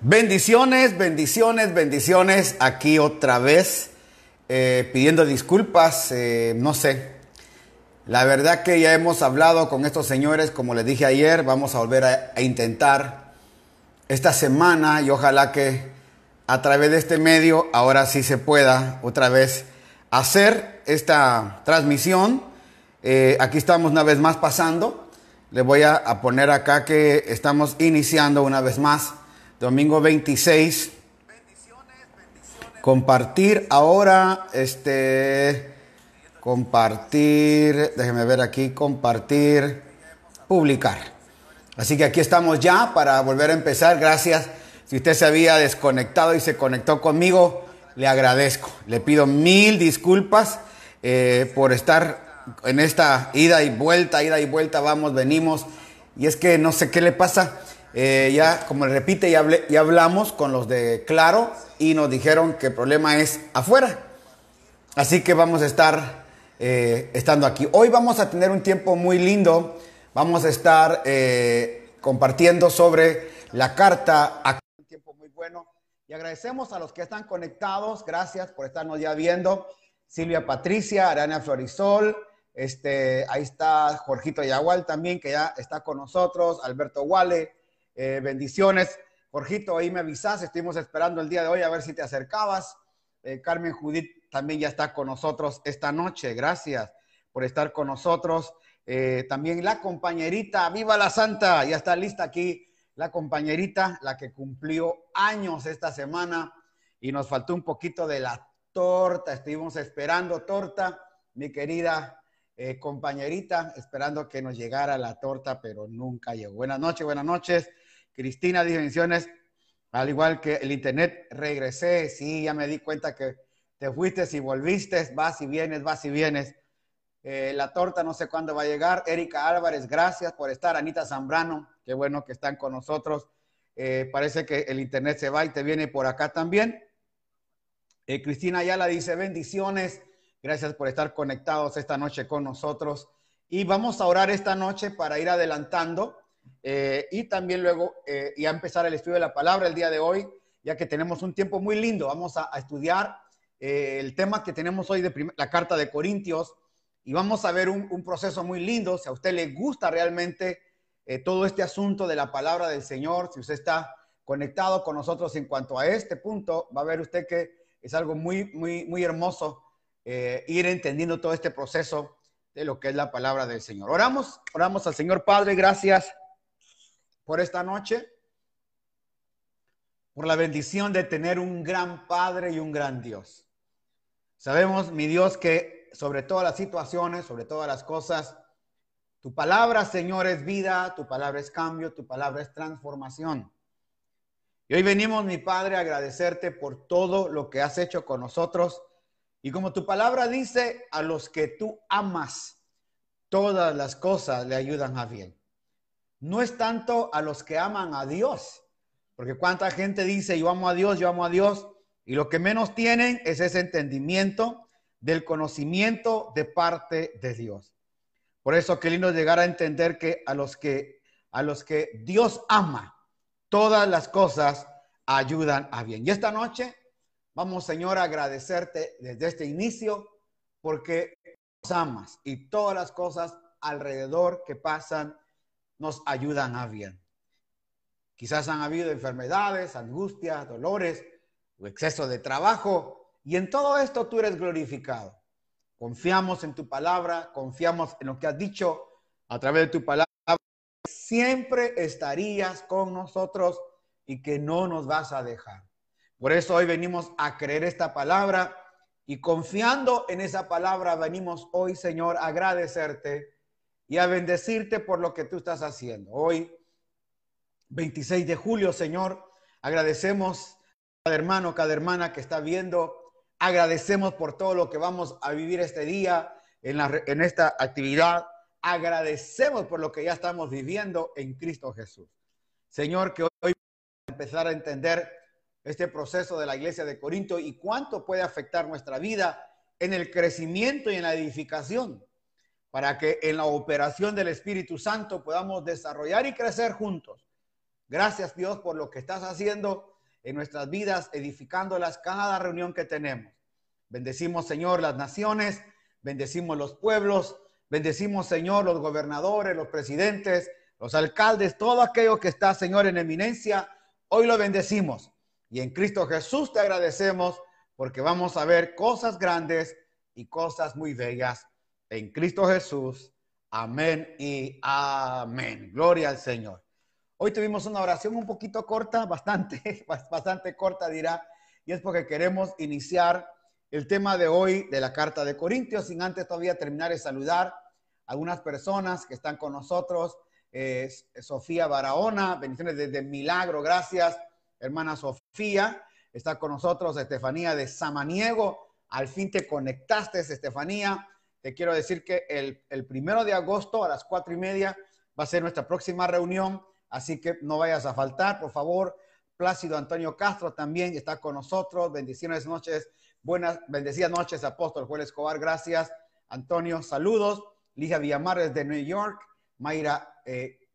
Bendiciones, bendiciones, bendiciones. Aquí otra vez eh, pidiendo disculpas. eh, no sé. La verdad que ya hemos hablado con estos señores, como les dije ayer, vamos a volver a, intentar esta semana y ojalá que a través de este medio ahora sí se pueda otra vez hacer esta transmisión. Eh, aquí estamos una vez más pasando. Le voy a poner acá que estamos iniciando una vez más. Domingo 26. Compartir ahora, este, compartir, déjeme ver aquí, compartir, publicar. Así que aquí estamos ya para volver a empezar. Gracias. Si usted se había desconectado y se conectó conmigo, le agradezco. Le pido mil disculpas eh, por estar en esta ida y vuelta, ida y vuelta, vamos, venimos. Y es que no sé qué le pasa. Eh, ya, como le repite, ya, ya hablamos con los de Claro y nos dijeron que el problema es afuera. Así que vamos a estar eh, estando aquí. Hoy vamos a tener un tiempo muy lindo. Vamos a estar eh, compartiendo sobre la carta. Un tiempo muy bueno. Y agradecemos a los que están conectados. Gracias por estarnos ya viendo. Silvia Patricia, Arana Florisol. Este, ahí está Jorgito Yagual también, que ya está con nosotros. Alberto Wale. Eh, bendiciones. Jorgito, ahí me avisas. Estuvimos esperando el día de hoy a ver si te acercabas. Eh, Carmen Judith también ya está con nosotros esta noche. Gracias por estar con nosotros. Eh, también la compañerita, viva la santa, ya está lista aquí la compañerita, la que cumplió años esta semana y nos faltó un poquito de la torta. Estuvimos esperando torta, mi querida compañerita, esperando que nos llegara la torta, pero nunca llegó. Buenas noches, buenas noches. Cristina, bendiciones. Al igual que el internet, regresé. Sí, ya me di cuenta que te fuiste y volviste. Vas y vienes, vas y vienes. Eh, la torta no sé cuándo va a llegar. Erika Álvarez, gracias por estar. Anita Zambrano, qué bueno que están con nosotros. Eh, parece que el internet se va y te viene por acá también. Eh, Cristina Ayala dice bendiciones. Gracias por estar conectados esta noche con nosotros. Y vamos a orar esta noche para ir adelantando eh, y también luego eh, ya empezar el estudio de la palabra el día de hoy, ya que tenemos un tiempo muy lindo. Vamos a, a estudiar eh, el tema que tenemos hoy de la carta de Corintios y vamos a ver un, un proceso muy lindo. Si a usted le gusta realmente eh, todo este asunto de la palabra del Señor, si usted está conectado con nosotros en cuanto a este punto, va a ver usted que es algo muy, muy, muy hermoso eh, ir entendiendo todo este proceso de lo que es la palabra del Señor. Oramos, oramos al Señor Padre, gracias por esta noche, por la bendición de tener un gran Padre y un gran Dios. Sabemos, mi Dios, que sobre todas las situaciones, sobre todas las cosas, tu palabra, Señor, es vida, tu palabra es cambio, tu palabra es transformación. Y hoy venimos, mi Padre, a agradecerte por todo lo que has hecho con nosotros. Y como tu palabra dice, a los que tú amas, todas las cosas le ayudan a bien. No es tanto a los que aman a Dios, porque cuánta gente dice, yo amo a Dios, yo amo a Dios, y lo que menos tienen es ese entendimiento del conocimiento de parte de Dios. Por eso qué lindo llegar a entender que a los que a los que Dios ama, todas las cosas ayudan a bien. Y esta noche vamos, Señor, a agradecerte desde este inicio porque nos amas y todas las cosas alrededor que pasan nos ayudan a bien. Quizás han habido enfermedades, angustias, dolores o exceso de trabajo y en todo esto tú eres glorificado. Confiamos en tu palabra, confiamos en lo que has dicho a través de tu palabra. Siempre estarías con nosotros y que no nos vas a dejar. Por eso hoy venimos a creer esta palabra y confiando en esa palabra venimos hoy, Señor, a agradecerte y a bendecirte por lo que tú estás haciendo. Hoy, 26 de julio, Señor, agradecemos a cada hermano, cada hermana que está viendo. Agradecemos por todo lo que vamos a vivir este día en, en esta actividad. Agradecemos por lo que ya estamos viviendo en Cristo Jesús. Señor, que hoy empezar a entender este proceso de la iglesia de Corinto y cuánto puede afectar nuestra vida en el crecimiento y en la edificación, para que en la operación del Espíritu Santo podamos desarrollar y crecer juntos Gracias Dios por lo que estás haciendo en nuestras vidas, edificándolas cada reunión que tenemos. Bendecimos, Señor, las naciones, bendecimos los pueblos, bendecimos, Señor, los gobernadores, los presidentes, los alcaldes, todo aquello que está, Señor, en eminencia. Hoy lo bendecimos. Y en Cristo Jesús te agradecemos porque vamos a ver cosas grandes y cosas muy bellas en Cristo Jesús. Amén y amén. Gloria al Señor. Hoy tuvimos una oración un poquito corta, bastante, bastante corta dirá, y es porque queremos iniciar el tema de hoy de la carta de Corintios, sin antes todavía terminar de saludar a algunas personas que están con nosotros. Sofía Barahona, bendiciones desde Milagro, gracias, hermana Sofía. Está con nosotros Estefanía de Samaniego. Al fin te conectaste, Estefanía. Te quiero decir que el, primero de agosto a las cuatro y media va a ser nuestra próxima reunión, así que no vayas a faltar, por favor. Plácido Antonio Castro también está con nosotros. Bendiciones noches Buenas, bendecidas noches, apóstol Juan Escobar. Gracias, Antonio. Saludos. Ligia Villamares de New York. Mayra eh,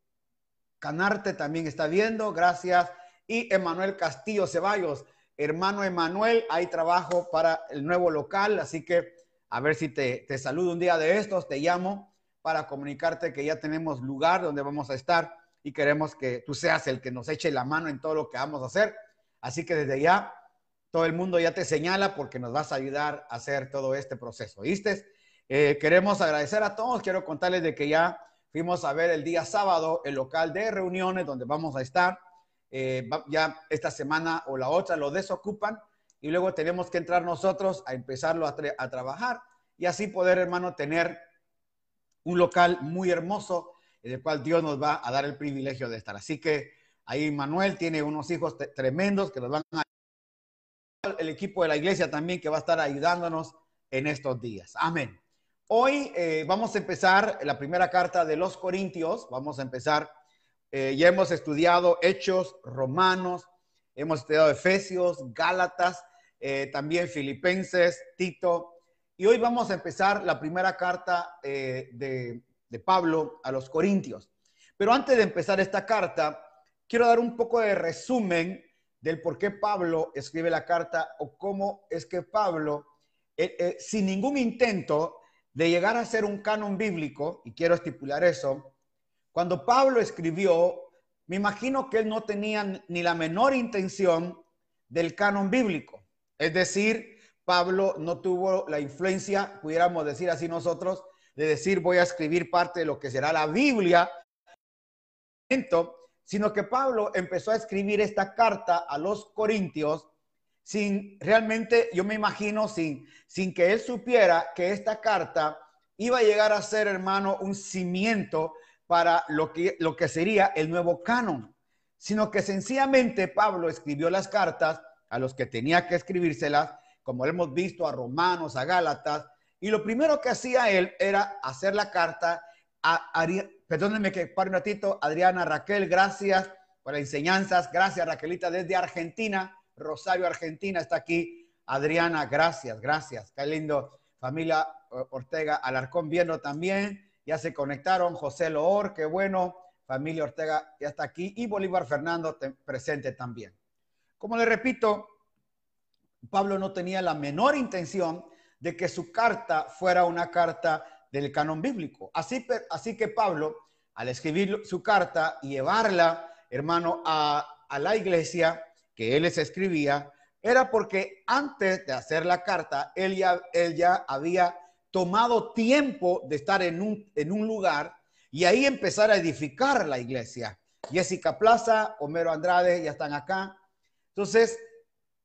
Canarte también está viendo. Gracias. Y Emanuel Castillo Ceballos. Hermano Emanuel, hay trabajo para el nuevo local, así que a ver si te, te saludo un día de estos, te llamo para comunicarte que ya tenemos lugar donde vamos a estar y queremos que tú seas el que nos eche la mano en todo lo que vamos a hacer. Así que desde ya todo el mundo ya te señala porque nos vas a ayudar a hacer todo este proceso. ¿Viste? Eh, queremos agradecer a todos. Quiero contarles de que ya fuimos a ver el día sábado el local de reuniones donde vamos a estar. Eh, ya esta semana o la otra lo desocupan y luego tenemos que entrar nosotros a empezarlo a, a trabajar y así poder, hermano, tener un local muy hermoso en el cual Dios nos va a dar el privilegio de estar. Así que ahí Manuel tiene unos hijos tremendos que nos van a el equipo de la iglesia también que va a estar ayudándonos en estos días. Amén. Hoy eh, vamos a empezar la primera carta de los Corintios. Vamos a empezar, eh, ya hemos estudiado Hechos, Romanos, hemos estudiado Efesios, Gálatas, eh, también Filipenses, Tito. Y hoy vamos a empezar la primera carta de, de Pablo a los Corintios. Pero antes de empezar esta carta, quiero dar un poco de resumen del por qué Pablo escribe la carta o cómo es que Pablo, eh, eh, sin ningún intento de llegar a ser un canon bíblico, y quiero estipular eso, cuando Pablo escribió, me imagino que él no tenía ni la menor intención del canon bíblico. Es decir, Pablo no tuvo la influencia, pudiéramos decir así nosotros, de decir voy a escribir parte de lo que será la Biblia sino que Pablo empezó a escribir esta carta a los corintios sin realmente, yo me imagino, sin, sin que él supiera que esta carta iba a llegar a ser, hermano, un cimiento para lo que, lo que sería el nuevo canon, sino que sencillamente Pablo escribió las cartas a los que tenía que escribírselas, como hemos visto a Romanos, a Gálatas, y lo primero que hacía él era hacer la carta a, Perdónenme que pare un ratito. Adriana Raquel, gracias por las enseñanzas. Gracias, Raquelita, desde Argentina. Rosario, Argentina, está aquí. Adriana, gracias, gracias. Qué lindo. Familia Ortega Alarcón viendo también. Ya se conectaron. José Loor, qué bueno. Familia Ortega ya está aquí. Y Bolívar Fernando presente también. Como le repito, Pablo no tenía la menor intención de que su carta fuera una carta del canon bíblico. Así, que Pablo, al escribir su carta y llevarla, hermano, a, a la iglesia que él les escribía, era porque antes de hacer la carta, él ya, había tomado tiempo de estar en un, en un lugar y ahí empezar a edificar la iglesia. Jessica Plaza, Homero Andrade ya están acá. Entonces,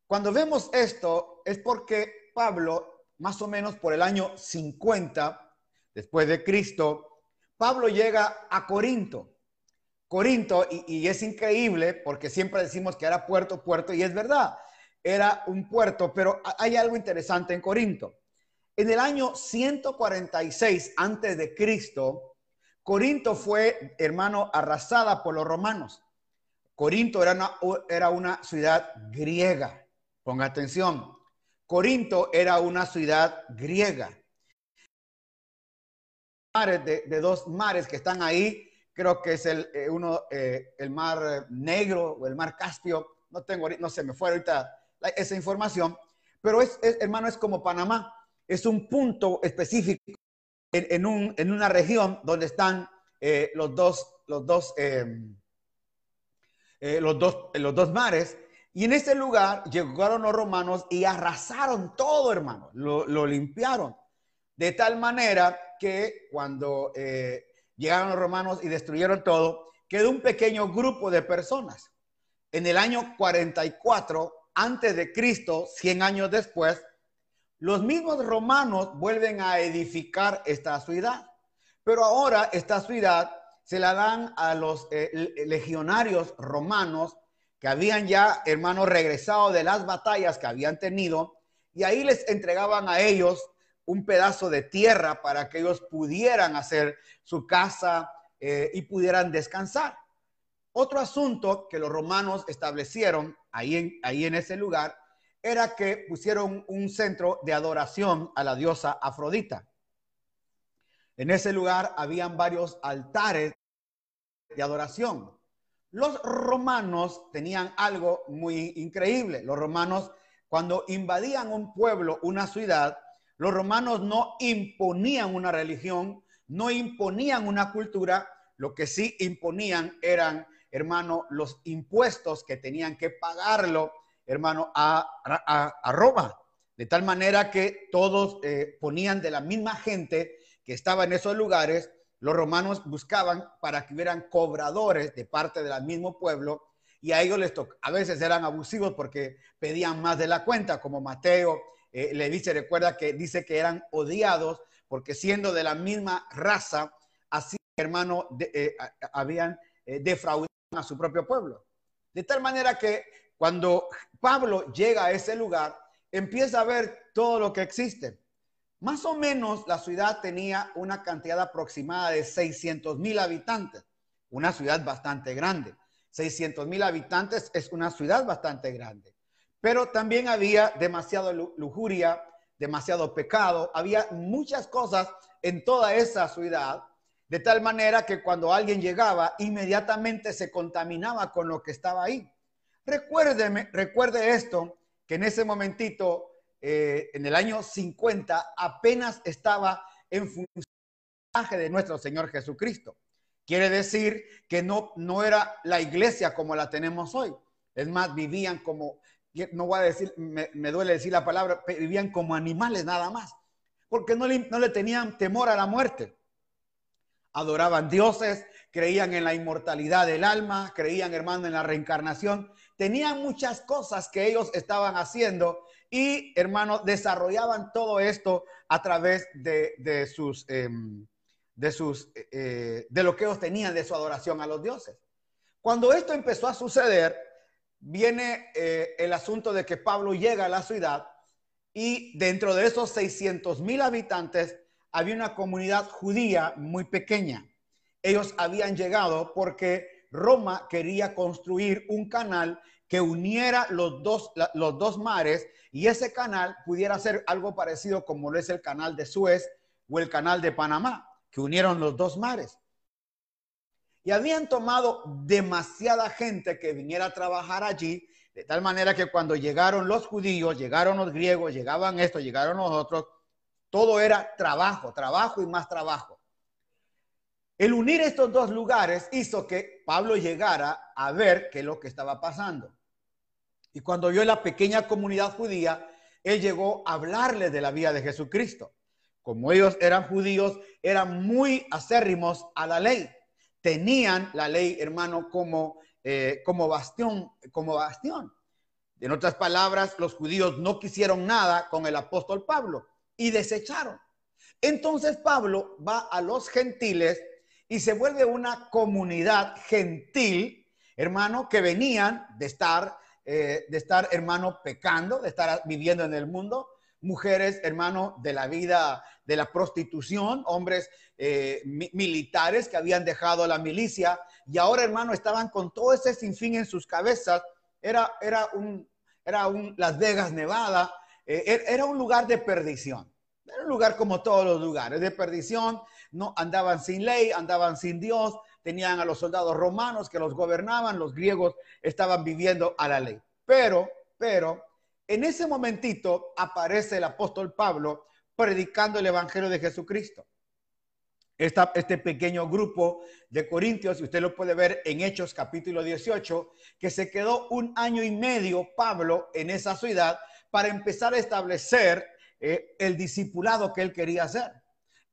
cuando vemos esto, es porque Pablo, más o menos por el año 50, después de Cristo, Pablo llega a Corinto. Corinto, y, es increíble porque siempre decimos que era puerto, puerto, y es verdad, era un puerto, pero hay algo interesante en Corinto. En el año 146 antes de Cristo, Corinto fue, hermano, arrasada por los romanos. Corinto era una, era una ciudad griega. Ponga atención. Corinto era una ciudad griega de, dos mares que están ahí, creo que es el, eh, uno, eh, el mar negro o el mar Caspio, no tengo, no se me fue ahorita esa información, pero es, hermano, es como Panamá, es un punto específico en, un, en una región donde están eh, los dos, los dos, los dos, los dos mares, y en ese lugar llegaron los romanos y arrasaron todo, hermano, lo, limpiaron, de tal manera que cuando llegaron los romanos y destruyeron todo, quedó un pequeño grupo de personas. En el año 44 antes de Cristo, 100 años después, los mismos romanos vuelven a edificar esta ciudad. Pero ahora esta ciudad se la dan a los eh, legionarios romanos que habían ya, hermanos, regresado de las batallas que habían tenido y ahí les entregaban a ellos un pedazo de tierra para que ellos pudieran hacer su casa eh, y pudieran descansar. Otro asunto que los romanos establecieron ahí en, ahí en ese lugar era que pusieron un centro de adoración a la diosa Afrodita. En ese lugar habían varios altares de adoración. Los romanos tenían algo muy increíble. Los romanos, cuando invadían un pueblo, una ciudad, los romanos no imponían una religión, no imponían una cultura, lo que sí imponían eran, hermano, los impuestos que tenían que pagarlo, hermano, a, Roma. De tal manera que todos eh, ponían de la misma gente que estaba en esos lugares, los romanos buscaban para que hubieran cobradores de parte del mismo pueblo y a ellos les tocaba, a veces eran abusivos porque pedían más de la cuenta, como Mateo eh, le dice, recuerda que dice que eran odiados porque siendo de la misma raza, así, hermano, eh, habían eh, defraudado a su propio pueblo. De tal manera que cuando Pablo llega a ese lugar, empieza a ver todo lo que existe. Más o menos la ciudad tenía una cantidad aproximada de 600 mil habitantes, una ciudad bastante grande. 600 mil habitantes es una ciudad bastante grande. Pero también había demasiado lujuria, demasiado pecado, había muchas cosas en toda esa ciudad, de tal manera que cuando alguien llegaba, inmediatamente se contaminaba con lo que estaba ahí. Recuérdeme, recuerde esto, que en ese momentito, eh, en el año 50, apenas estaba en función de nuestro Señor Jesucristo. Quiere decir que no, no era la iglesia como la tenemos hoy. Es más, vivían como no voy a decir, me, duele decir la palabra, vivían como animales nada más, porque no le, no le tenían temor a la muerte. Adoraban dioses, creían en la inmortalidad del alma, creían, hermano, en la reencarnación. Tenían muchas cosas que ellos estaban haciendo y, hermano, desarrollaban todo esto a través de, sus, em, de sus, eh, de lo que ellos tenían de su adoración a los dioses. Cuando esto empezó a suceder, viene eh, el asunto de que Pablo llega a la ciudad y dentro de esos 600 mil habitantes había una comunidad judía muy pequeña. Ellos habían llegado porque Roma quería construir un canal que uniera los dos, los dos mares y ese canal pudiera ser algo parecido como lo es el canal de Suez o el canal de Panamá, que unieron los dos mares. Y habían tomado demasiada gente que viniera a trabajar allí, de tal manera que cuando llegaron los judíos, llegaron los griegos, llegaban estos, llegaron los otros, todo era trabajo, trabajo y más trabajo. El unir estos dos lugares hizo que Pablo llegara a ver qué es lo que estaba pasando. Y cuando vio la pequeña comunidad judía, él llegó a hablarles de la vida de Jesucristo. Como ellos eran judíos, eran muy acérrimos a la ley tenían la ley, hermano, como, eh, como bastión, como bastión. En otras palabras, los judíos no quisieron nada con el apóstol Pablo y desecharon. Entonces Pablo va a los gentiles y se vuelve una comunidad gentil, hermano, que venían de estar, eh, de estar, hermano, pecando, de estar viviendo en el mundo, mujeres, hermano, de la vida de la prostitución, hombres eh, militares que habían dejado la milicia y ahora, hermano, estaban con todo ese sinfín en sus cabezas. Era, era, un, era un Las Vegas, Nevada, eh, er, era un lugar de perdición. Era un lugar como todos los lugares de perdición. No andaban sin ley, andaban sin Dios, tenían a los soldados romanos que los gobernaban, los griegos estaban viviendo a la ley. Pero, pero, en ese momentito aparece el apóstol Pablo predicando el Evangelio de Jesucristo. este pequeño grupo de corintios, y usted lo puede ver en Hechos capítulo 18, que se quedó un año y medio Pablo en esa ciudad para empezar a establecer eh, el discipulado que él quería hacer.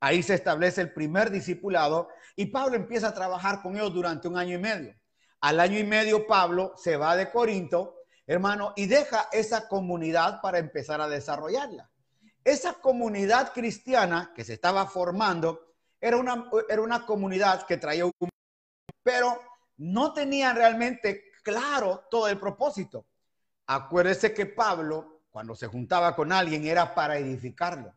Ahí se establece el primer discipulado y Pablo empieza a trabajar con ellos durante un año y medio. Al año y medio Pablo se va de Corinto, hermano, y deja esa comunidad para empezar a desarrollarla. Esa comunidad cristiana que se estaba formando era una, era una comunidad que traía un... pero no tenía realmente claro todo el propósito. Acuérdese que Pablo, cuando se juntaba con alguien, era para edificarlo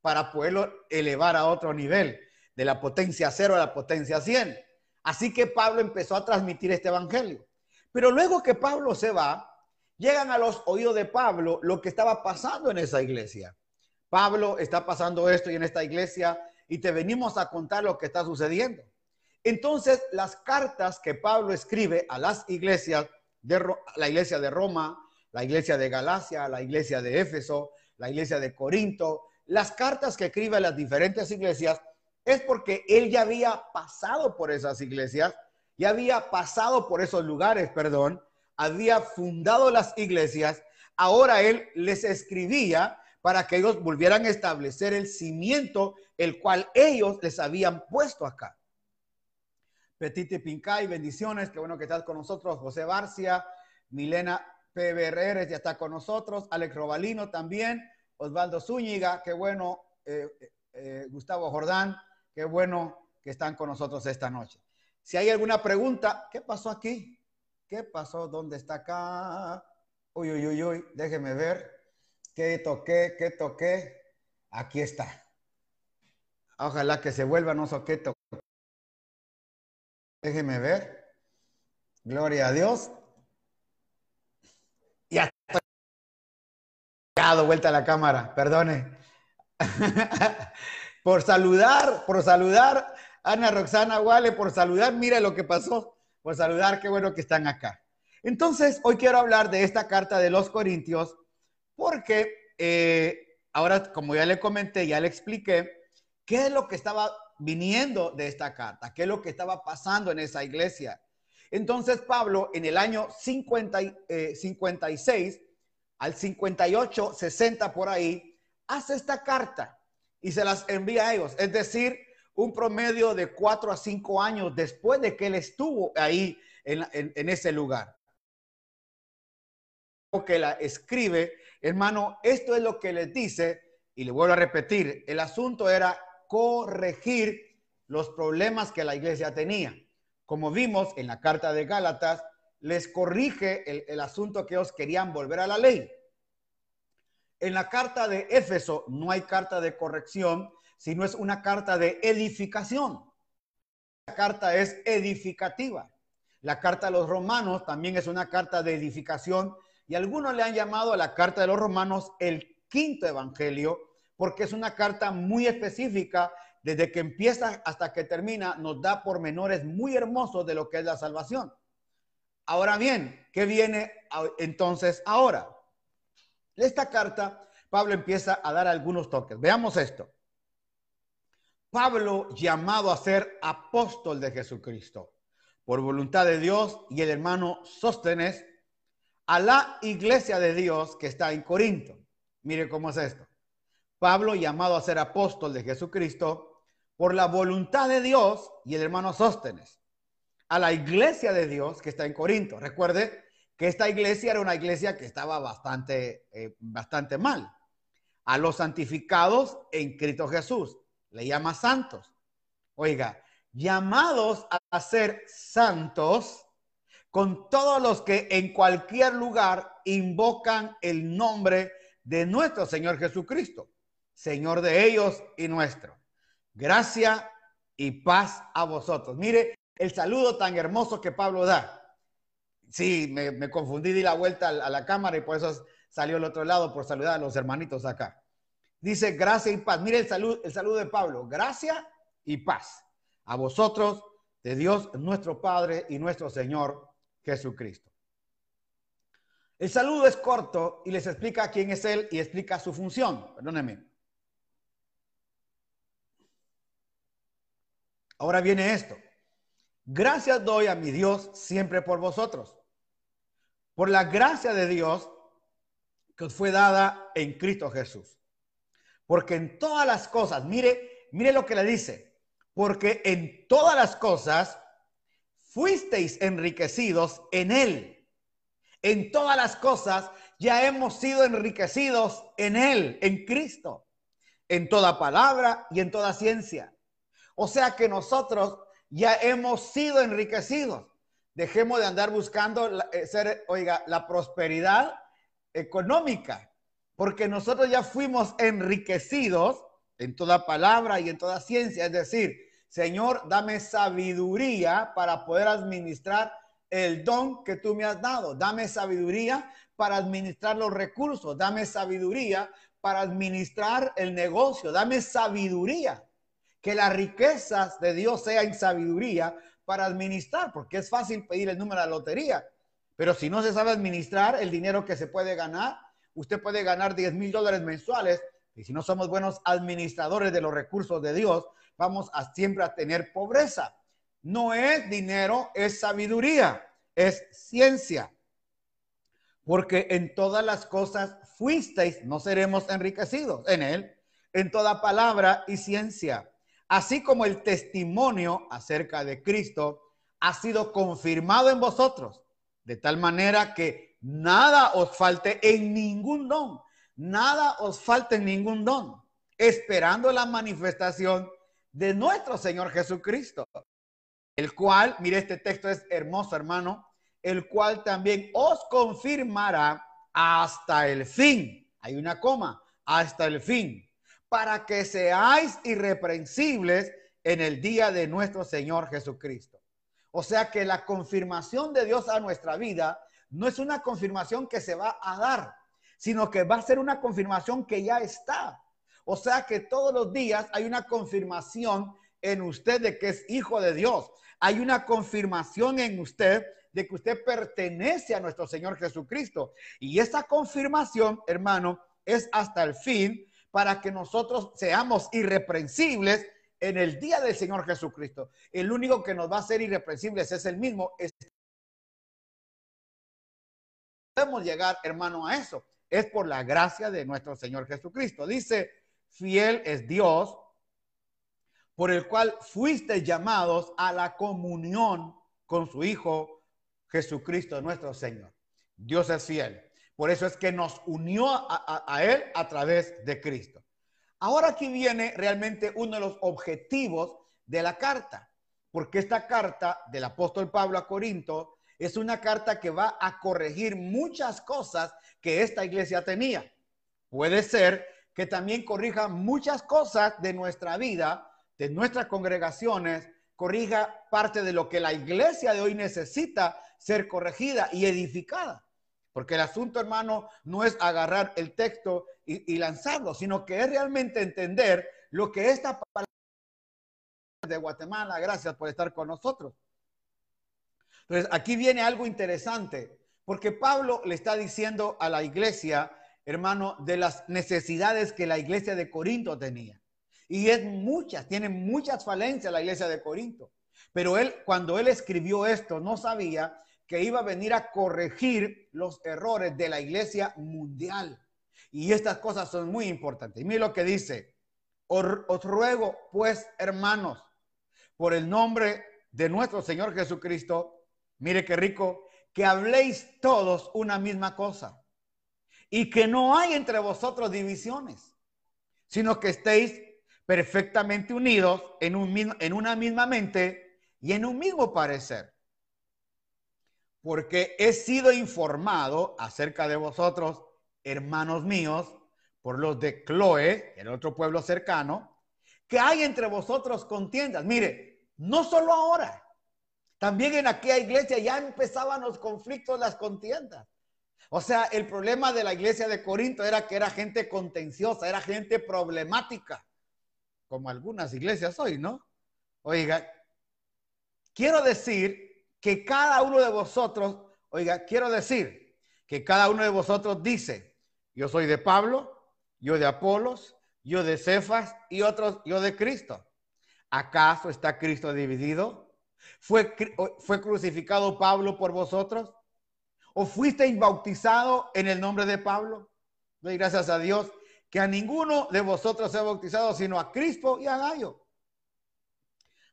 para poderlo elevar a otro nivel, de la potencia cero a la potencia 100. Así que Pablo empezó a transmitir este evangelio. Pero luego que Pablo se va, llegan a los oídos de Pablo lo que estaba pasando en esa iglesia. Pablo está pasando esto y en esta iglesia y te venimos a contar lo que está sucediendo. Entonces, las cartas que Pablo escribe a las iglesias, de la iglesia de Roma, la iglesia de Galacia, la iglesia de Éfeso, la iglesia de Corinto, las cartas que escribe a las diferentes iglesias es porque él ya había pasado por esas iglesias, ya había pasado por esos lugares, perdón, había fundado las iglesias, ahora él les escribía para que ellos volvieran a establecer el cimiento el cual ellos les habían puesto acá. Petite Pincay, bendiciones, qué bueno que estás con nosotros, José Barcia, Milena PBR ya está con nosotros, Alex Robalino también, Osvaldo Zúñiga, qué bueno, eh, eh, Gustavo Jordán, qué bueno que están con nosotros esta noche. Si hay alguna pregunta, ¿qué pasó aquí? ¿Qué pasó? ¿Dónde está acá? Uy, uy, uy, uy, déjeme ver. ¿Qué toqué? ¿Qué toqué? Aquí está. Ojalá que se vuelva, no sé qué toqué. Déjeme ver. Gloria a Dios. Ya dado vuelta a la cámara, perdone. por saludar, por saludar, Ana Roxana Wale, por saludar, mira lo que pasó, por saludar, qué bueno que están acá. Entonces, hoy quiero hablar de esta carta de los Corintios, porque eh, ahora, como ya le comenté, ya le expliqué, qué es lo que estaba viniendo de esta carta, qué es lo que estaba pasando en esa iglesia. Entonces, Pablo, en el año 50, 56, al 58, 60 por ahí, hace esta carta y se las envía a ellos. Es decir, un promedio de cuatro a cinco años después de que él estuvo ahí en, ese lugar. Que la escribe, hermano, esto es lo que les dice, y le vuelvo a repetir, el asunto era corregir los problemas que la iglesia tenía. Como vimos en la carta de Gálatas, les corrige el, asunto que ellos querían volver a la ley. En la carta de Éfeso no hay carta de corrección, sino es una carta de edificación. La carta es edificativa. La carta a los romanos también es una carta de edificación y algunos le han llamado a la carta de los romanos el quinto evangelio porque es una carta muy específica desde que empieza hasta que termina, nos da pormenores muy hermosos de lo que es la salvación. Ahora bien, ¿qué viene entonces ahora? Esta carta, Pablo empieza a dar algunos toques. Veamos esto. Pablo llamado a ser apóstol de Jesucristo por voluntad de Dios y el hermano Sóstenes a la iglesia de Dios que está en Corinto. Mire cómo es esto. Pablo llamado a ser apóstol de Jesucristo por la voluntad de Dios y el hermano Sóstenes a la iglesia de Dios que está en Corinto. Recuerde que esta iglesia era una iglesia que estaba bastante, eh, bastante mal. A los santificados en Cristo Jesús. Le llama santos. Oiga, llamados a ser santos con todos los que en cualquier lugar invocan el nombre de nuestro Señor Jesucristo, Señor de ellos y nuestro. Gracia y paz a vosotros. Mire, el saludo tan hermoso que Pablo da. Sí, me, confundí, di la vuelta a, la cámara y por eso salió al otro lado por saludar a los hermanitos acá. Dice gracia y paz. Mire el saludo, el saludo de Pablo. Gracia y paz. A vosotros de Dios nuestro Padre y nuestro Señor Jesucristo. El saludo es corto y les explica quién es Él y explica su función. Perdónenme. Ahora viene esto. Gracias doy a mi Dios siempre por vosotros, por la gracia de Dios que os fue dada en Cristo Jesús. Porque en todas las cosas, mire, mire lo que le dice, porque en todas las cosas fuisteis enriquecidos en Él. En todas las cosas ya hemos sido enriquecidos en Él, en Cristo, en toda palabra y en toda ciencia. O sea que nosotros ya hemos sido enriquecidos. Dejemos de andar buscando eh, ser, oiga, la prosperidad económica, porque nosotros ya fuimos enriquecidos en toda palabra y en toda ciencia. Es decir, Señor, dame sabiduría para poder administrar el don que tú me has dado. Dame sabiduría para administrar los recursos. Dame sabiduría para administrar el negocio. Dame sabiduría que las riquezas de Dios sean sabiduría para administrar, porque es fácil pedir el número de la lotería, pero si no se sabe administrar el dinero que se puede ganar, usted puede ganar 10 mil dólares mensuales, y si no somos buenos administradores de los recursos de Dios, vamos a siempre a tener pobreza. No es dinero, es sabiduría, es ciencia. Porque en todas las cosas fuisteis, no seremos enriquecidos en él, en toda palabra y ciencia así como el testimonio acerca de Cristo ha sido confirmado en vosotros, de tal manera que nada os falte en ningún don, nada os falte en ningún don, esperando la manifestación de nuestro Señor Jesucristo, el cual, mire este texto es hermoso hermano, el cual también os confirmará hasta el fin. Hay una coma, hasta el fin para que seáis irreprensibles en el día de nuestro Señor Jesucristo. O sea que la confirmación de Dios a nuestra vida no es una confirmación que se va a dar, sino que va a ser una confirmación que ya está. O sea que todos los días hay una confirmación en usted de que es hijo de Dios. Hay una confirmación en usted de que usted pertenece a nuestro Señor Jesucristo. Y esa confirmación, hermano, es hasta el fin para que nosotros seamos irreprensibles en el día del Señor Jesucristo. El único que nos va a hacer irreprensibles es el mismo. Podemos llegar, hermano, a eso. Es por la gracia de nuestro Señor Jesucristo. Dice, fiel es Dios, por el cual fuiste llamados a la comunión con su Hijo Jesucristo, nuestro Señor. Dios es fiel. Por eso es que nos unió a, Él a través de Cristo. Ahora aquí viene realmente uno de los objetivos de la carta, porque esta carta del apóstol Pablo a Corinto es una carta que va a corregir muchas cosas que esta iglesia tenía. Puede ser que también corrija muchas cosas de nuestra vida, de nuestras congregaciones, corrija parte de lo que la iglesia de hoy necesita ser corregida y edificada. Porque el asunto, hermano, no es agarrar el texto y, lanzarlo, sino que es realmente entender lo que esta palabra de Guatemala, gracias por estar con nosotros. Entonces, aquí viene algo interesante, porque Pablo le está diciendo a la iglesia, hermano, de las necesidades que la iglesia de Corinto tenía. Y es muchas, tiene muchas falencias la iglesia de Corinto. Pero él, cuando él escribió esto, no sabía que iba a venir a corregir los errores de la iglesia mundial. Y estas cosas son muy importantes. Y mire lo que dice. Os, ruego, pues, hermanos, por el nombre de nuestro Señor Jesucristo, mire qué rico, que habléis todos una misma cosa y que no hay entre vosotros divisiones, sino que estéis perfectamente unidos en, un, en una misma mente y en un mismo parecer porque he sido informado acerca de vosotros, hermanos míos, por los de Chloe, el otro pueblo cercano, que hay entre vosotros contiendas. Mire, no solo ahora, también en aquella iglesia ya empezaban los conflictos, las contiendas. O sea, el problema de la iglesia de Corinto era que era gente contenciosa, era gente problemática, como algunas iglesias hoy, ¿no? Oiga, quiero decir que cada uno de vosotros, oiga, quiero decir que cada uno de vosotros dice, yo soy de Pablo, yo de Apolos, yo de Cefas y otros, yo de Cristo. ¿Acaso está Cristo dividido? ¿Fue, ¿Fue crucificado Pablo por vosotros? ¿O fuisteis bautizado en el nombre de Pablo? Doy gracias a Dios que a ninguno de vosotros se ha bautizado, sino a Cristo y a Gallo.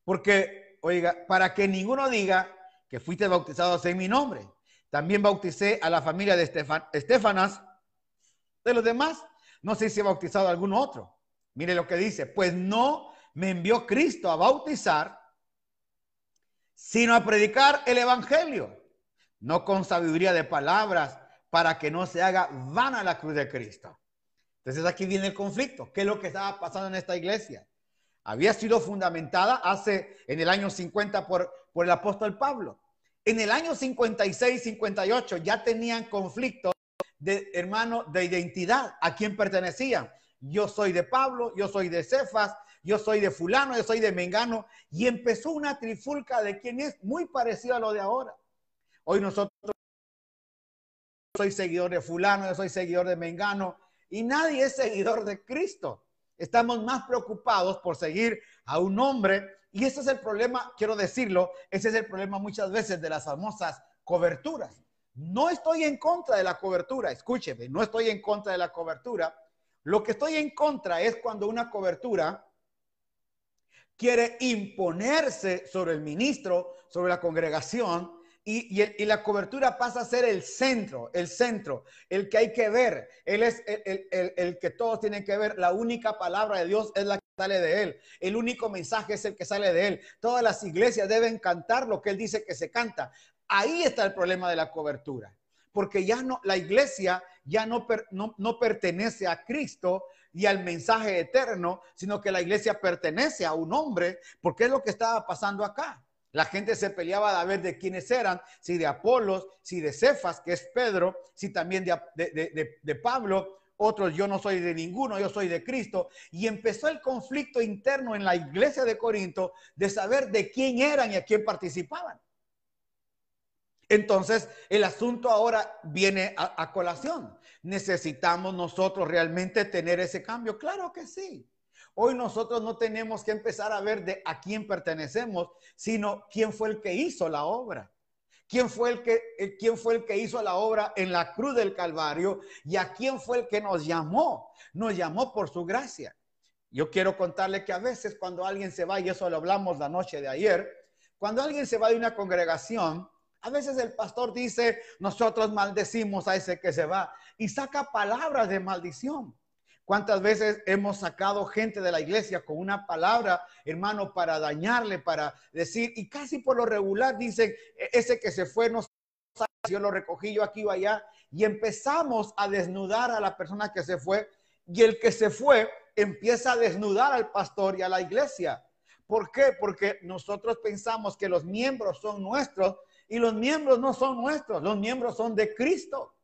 Porque, oiga, para que ninguno diga que fuiste bautizados en mi nombre. También bauticé a la familia de Estefanas. De los demás, no sé si he bautizado a algún otro. Mire lo que dice, pues no me envió Cristo a bautizar, sino a predicar el Evangelio, no con sabiduría de palabras, para que no se haga vana la cruz de Cristo. Entonces aquí viene el conflicto. ¿Qué es lo que estaba pasando en esta iglesia? Había sido fundamentada hace en el año 50 por, por el apóstol Pablo. En el año 56, 58 ya tenían conflictos de hermano de identidad, a quién pertenecían. Yo soy de Pablo, yo soy de Cefas, yo soy de fulano, yo soy de Mengano, y empezó una trifulca de quien es muy parecido a lo de ahora. Hoy nosotros soy seguidor de fulano, yo soy seguidor de Mengano, y nadie es seguidor de Cristo. Estamos más preocupados por seguir a un hombre, y ese es el problema, quiero decirlo, ese es el problema muchas veces de las famosas coberturas. No estoy en contra de la cobertura, escúcheme, no estoy en contra de la cobertura. Lo que estoy en contra es cuando una cobertura quiere imponerse sobre el ministro, sobre la congregación, y, la cobertura pasa a ser el centro, el centro, el que hay que ver. Él es el, el, que todos tienen que ver. La única palabra de Dios es la sale de él. El único mensaje es el que sale de él. Todas las iglesias deben cantar lo que él dice que se canta. Ahí está el problema de la cobertura. Porque ya no, la iglesia ya no, no, no pertenece a Cristo y al mensaje eterno, sino que la iglesia pertenece a un hombre, porque es lo que estaba pasando acá. La gente se peleaba a ver de quiénes eran, si de Apolos, si de Cefas, que es Pedro, si también de, de, Pablo, otros yo no soy de ninguno, yo soy de Cristo. Y empezó el conflicto interno en la iglesia de Corinto de saber de quién eran y a quién participaban. Entonces, el asunto ahora viene a, colación. ¿Necesitamos nosotros realmente tener ese cambio? Claro que sí. Hoy nosotros no tenemos que empezar a ver de a quién pertenecemos, sino quién fue el que hizo la obra. ¿Quién fue, el que, eh, ¿Quién fue el que hizo la obra en la cruz del Calvario? ¿Y a quién fue el que nos llamó? Nos llamó por su gracia. Yo quiero contarle que a veces cuando alguien se va, y eso lo hablamos la noche de ayer, cuando alguien se va de una congregación, a veces el pastor dice, nosotros maldecimos a ese que se va y saca palabras de maldición. ¿Cuántas veces hemos sacado gente de la iglesia con una palabra, hermano, para dañarle, para decir, y casi por lo regular dicen, e-, ese que se fue no sabe yo lo recogí yo aquí o allá, y empezamos a desnudar a la persona que se fue, y el que se fue empieza a desnudar al pastor y a la iglesia. ¿Por qué? Porque nosotros pensamos que los miembros son nuestros y los miembros no son nuestros, los miembros son de Cristo.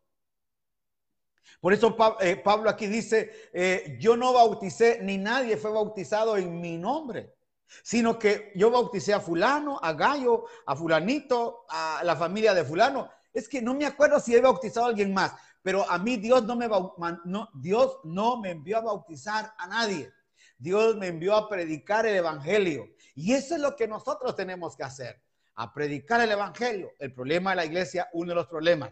Por eso eh, Pablo aquí dice, eh, yo no bauticé, ni nadie fue bautizado en mi nombre, sino que yo bauticé a fulano, a Gallo, a fulanito, a la familia de fulano. Es que no me acuerdo si he bautizado a alguien más, pero a mí Dios no me, no, Dios no me envió a bautizar a nadie. Dios me envió a predicar el Evangelio. Y eso es lo que nosotros tenemos que hacer, a predicar el Evangelio. El problema de la iglesia, uno de los problemas,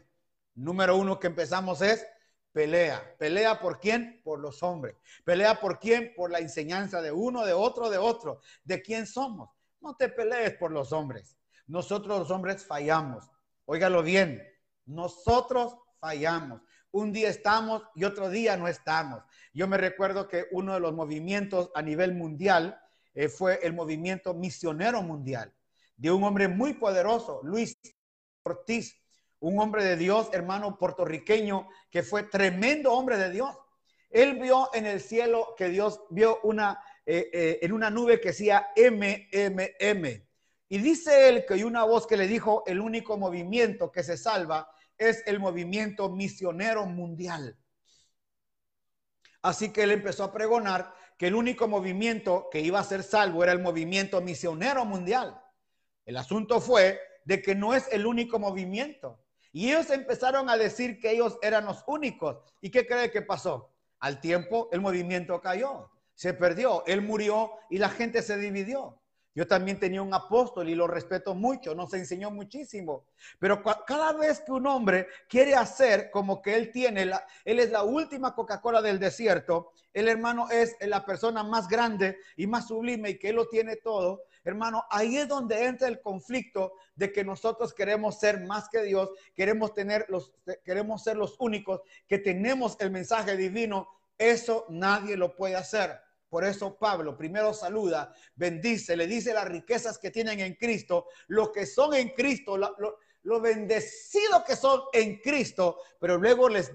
número uno que empezamos es pelea. ¿Pelea por quién? Por los hombres. ¿Pelea por quién? Por la enseñanza de uno, de otro, de otro. ¿De quién somos? No te pelees por los hombres. Nosotros los hombres fallamos. Óigalo bien. Nosotros fallamos. Un día estamos y otro día no estamos. Yo me recuerdo que uno de los movimientos a nivel mundial eh, fue el movimiento misionero mundial de un hombre muy poderoso, Luis Ortiz, un hombre de Dios, hermano puertorriqueño, que fue tremendo hombre de Dios. Él vio en el cielo que Dios vio una, eh, eh, en una nube que decía MMM. Y dice él que hay una voz que le dijo, el único movimiento que se salva es el movimiento misionero mundial. Así que él empezó a pregonar que el único movimiento que iba a ser salvo era el movimiento misionero mundial. El asunto fue de que no es el único movimiento. Y ellos empezaron a decir que ellos eran los únicos. ¿Y qué cree que pasó? Al tiempo el movimiento cayó, se perdió, él murió y la gente se dividió. Yo también tenía un apóstol y lo respeto mucho, nos enseñó muchísimo. Pero cada vez que un hombre quiere hacer como que él tiene, la, él es la última Coca-Cola del desierto, el hermano es la persona más grande y más sublime y que él lo tiene todo, hermano, ahí es donde entra el conflicto de que nosotros queremos ser más que Dios, queremos tener los, queremos ser los únicos que tenemos el mensaje divino. Eso nadie lo puede hacer. Por eso Pablo primero saluda, bendice, le dice las riquezas que tienen en Cristo, lo que son en Cristo, lo, lo, bendecido que son en Cristo, pero luego les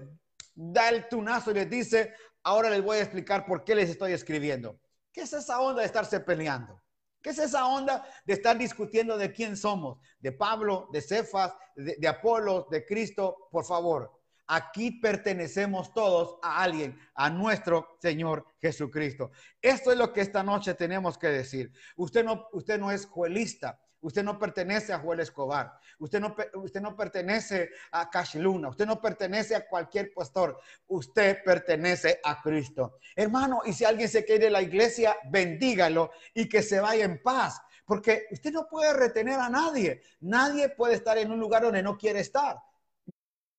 da el tunazo y les dice, ahora les voy a explicar por qué les estoy escribiendo. ¿Qué es esa onda de estarse peleando? ¿Qué es esa onda de estar discutiendo de quién somos? ¿De Pablo, de Cefas, de, de Apolo, de Cristo? Por favor, Aquí pertenecemos todos a alguien, a nuestro Señor Jesucristo. Esto es lo que esta noche tenemos que decir. Usted no, usted no es juelista. Usted no pertenece a Joel Escobar. Usted no, usted no pertenece a Cash Luna. Usted no pertenece a cualquier pastor. Usted pertenece a Cristo. Hermano, y si alguien se quiere la iglesia, bendígalo y que se vaya en paz. Porque usted no puede retener a nadie. Nadie puede estar en un lugar donde no quiere estar.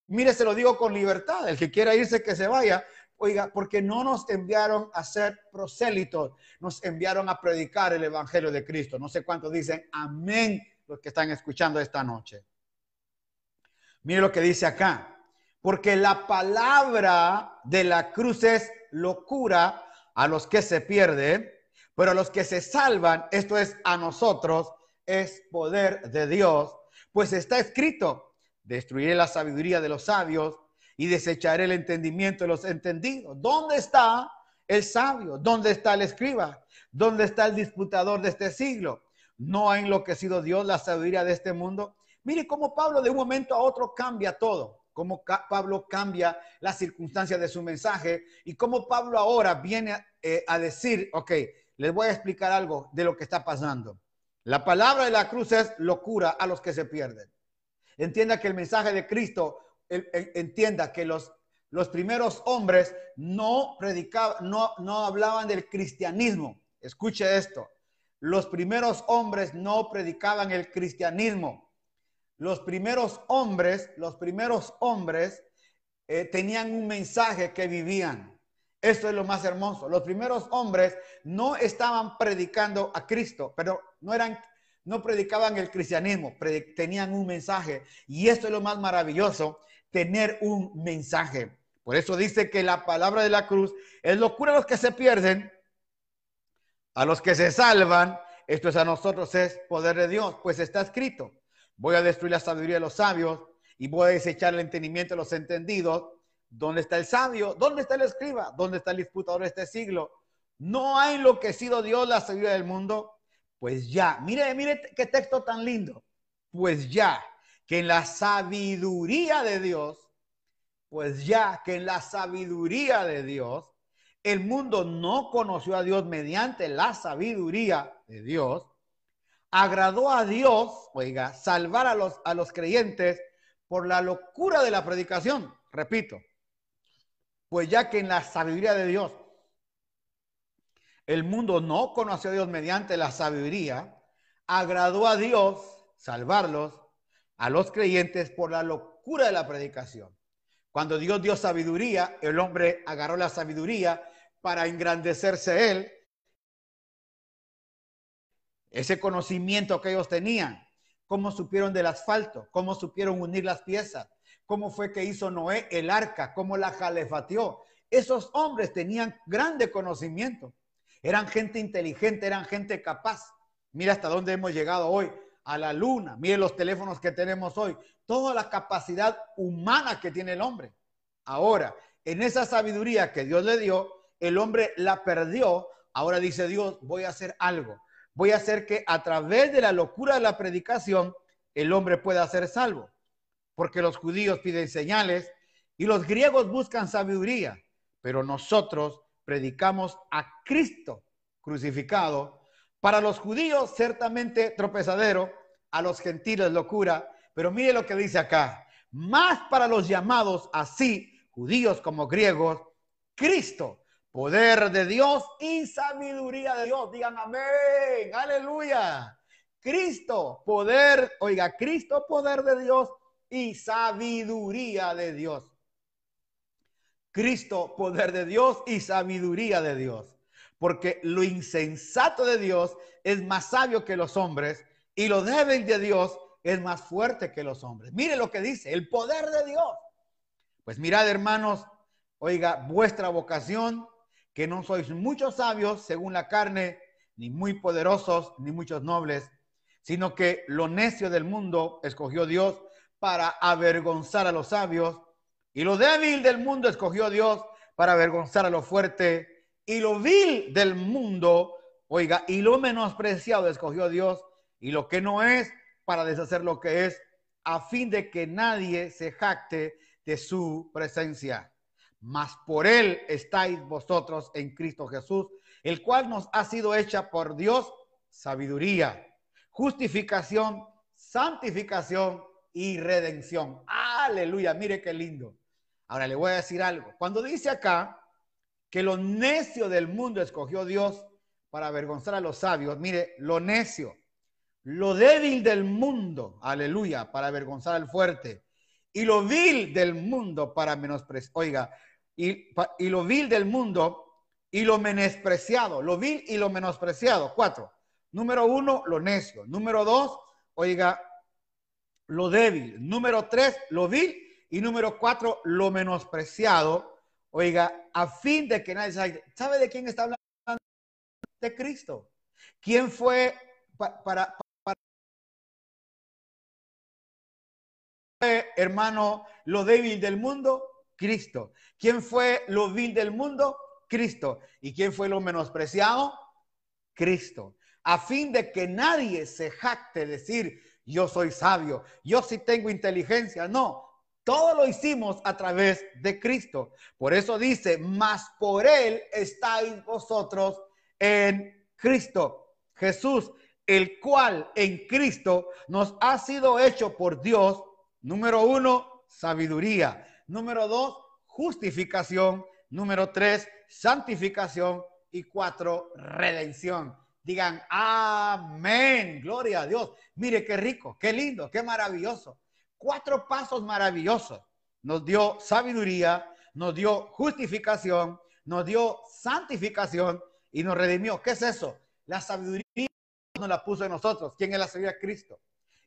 Mire, se lo digo con libertad. El que quiera irse, que se vaya. Oiga, porque no nos enviaron a ser prosélitos, nos enviaron a predicar el Evangelio de Cristo. No sé cuántos dicen amén los que están escuchando esta noche. Mire lo que dice acá. Porque la palabra de la cruz es locura a los que se pierden, pero a los que se salvan, esto es a nosotros, es poder de Dios. Pues está escrito, Destruiré la sabiduría de los sabios y desecharé el entendimiento de los entendidos. ¿Dónde está el sabio? ¿Dónde está el escriba? ¿Dónde está el disputador de este siglo? ¿No ha enloquecido Dios la sabiduría de este mundo? Mire cómo Pablo de un momento a otro cambia todo, cómo Pablo cambia las circunstancias de su mensaje y cómo Pablo ahora viene eh, a decir, ok, les voy a explicar algo de lo que está pasando. La palabra de la cruz es locura a los que se pierden. Entienda que el mensaje de Cristo, entienda que los, los primeros hombres no predicaban, no, no hablaban del cristianismo. Escuche esto. Los primeros hombres no predicaban el cristianismo. Los primeros hombres, los primeros hombres eh, tenían un mensaje que vivían. Esto es lo más hermoso. Los primeros hombres no estaban predicando a Cristo, pero no eran no predicaban el cristianismo, tenían un mensaje. Y esto es lo más maravilloso, tener un mensaje. Por eso dice que la palabra de la cruz es locura a los que se pierden, a los que se salvan. Esto es a nosotros, es poder de Dios, pues está escrito. Voy a destruir la sabiduría de los sabios y voy a desechar el entendimiento de los entendidos. ¿Dónde está el sabio? ¿Dónde está el escriba? ¿Dónde está el disputador de este siglo? No ha enloquecido Dios la sabiduría del mundo pues ya, mire, mire qué texto tan lindo. Pues ya, que en la sabiduría de Dios, pues ya que en la sabiduría de Dios, el mundo no conoció a Dios mediante la sabiduría de Dios, agradó a Dios, oiga, salvar a los, a los creyentes por la locura de la predicación. Repito, pues ya que en la sabiduría de Dios, el mundo no conoció a Dios mediante la sabiduría, agradó a Dios salvarlos, a los creyentes por la locura de la predicación. Cuando Dios dio sabiduría, el hombre agarró la sabiduría para engrandecerse él. Ese conocimiento que ellos tenían, cómo supieron del asfalto, cómo supieron unir las piezas, cómo fue que hizo Noé el arca, cómo la jalefateó. Esos hombres tenían grande conocimiento. Eran gente inteligente, eran gente capaz. Mira hasta dónde hemos llegado hoy, a la luna. Mire los teléfonos que tenemos hoy. Toda la capacidad humana que tiene el hombre. Ahora, en esa sabiduría que Dios le dio, el hombre la perdió. Ahora dice Dios, voy a hacer algo. Voy a hacer que a través de la locura de la predicación, el hombre pueda ser salvo. Porque los judíos piden señales y los griegos buscan sabiduría. Pero nosotros predicamos a Cristo crucificado, para los judíos ciertamente tropezadero, a los gentiles locura, pero mire lo que dice acá, más para los llamados así, judíos como griegos, Cristo, poder de Dios y sabiduría de Dios. Digan amén, aleluya. Cristo, poder, oiga, Cristo, poder de Dios y sabiduría de Dios. Cristo, poder de Dios y sabiduría de Dios. Porque lo insensato de Dios es más sabio que los hombres y lo débil de Dios es más fuerte que los hombres. Mire lo que dice, el poder de Dios. Pues mirad, hermanos, oiga, vuestra vocación, que no sois muchos sabios según la carne, ni muy poderosos, ni muchos nobles, sino que lo necio del mundo escogió Dios para avergonzar a los sabios, y lo débil del mundo escogió Dios para avergonzar a lo fuerte, y lo vil del mundo, oiga, y lo menospreciado escogió Dios, y lo que no es para deshacer lo que es, a fin de que nadie se jacte de su presencia. Mas por él estáis vosotros en Cristo Jesús, el cual nos ha sido hecha por Dios sabiduría, justificación, santificación y redención. Aleluya, mire qué lindo. Ahora le voy a decir algo. Cuando dice acá que lo necio del mundo escogió Dios para avergonzar a los sabios, mire, lo necio lo débil del mundo, aleluya, para avergonzar al fuerte, y lo vil del mundo para menospreciar, oiga, y, y lo vil del mundo y lo menospreciado, lo vil y lo menospreciado, cuatro. Número uno, lo necio. Número dos, oiga, lo débil. Número tres, lo vil. Y número cuatro, lo menospreciado. Oiga, a fin de que nadie sabe, ¿sabe de quién está hablando? De Cristo. ¿Quién fue para, hermano, lo débil del mundo? Cristo. ¿Quién fue lo vil del mundo? Cristo. ¿Y quién fue lo menospreciado? Cristo. A fin de que nadie se jacte decir, yo soy sabio, yo sí tengo inteligencia. No, todo lo hicimos a través de Cristo. Por eso dice, más por Él estáis vosotros en Cristo. Jesús, el cual en Cristo nos ha sido hecho por Dios Número uno, sabiduría. Número dos, justificación. Número tres, santificación. Y cuatro, redención. Digan, amén. Gloria a Dios. Mire qué rico, qué lindo, qué maravilloso. Cuatro pasos maravillosos. Nos dio sabiduría, nos dio justificación, nos dio santificación y nos redimió. ¿Qué es eso? La sabiduría nos la puso en nosotros. ¿Quién es la sabiduría? Cristo.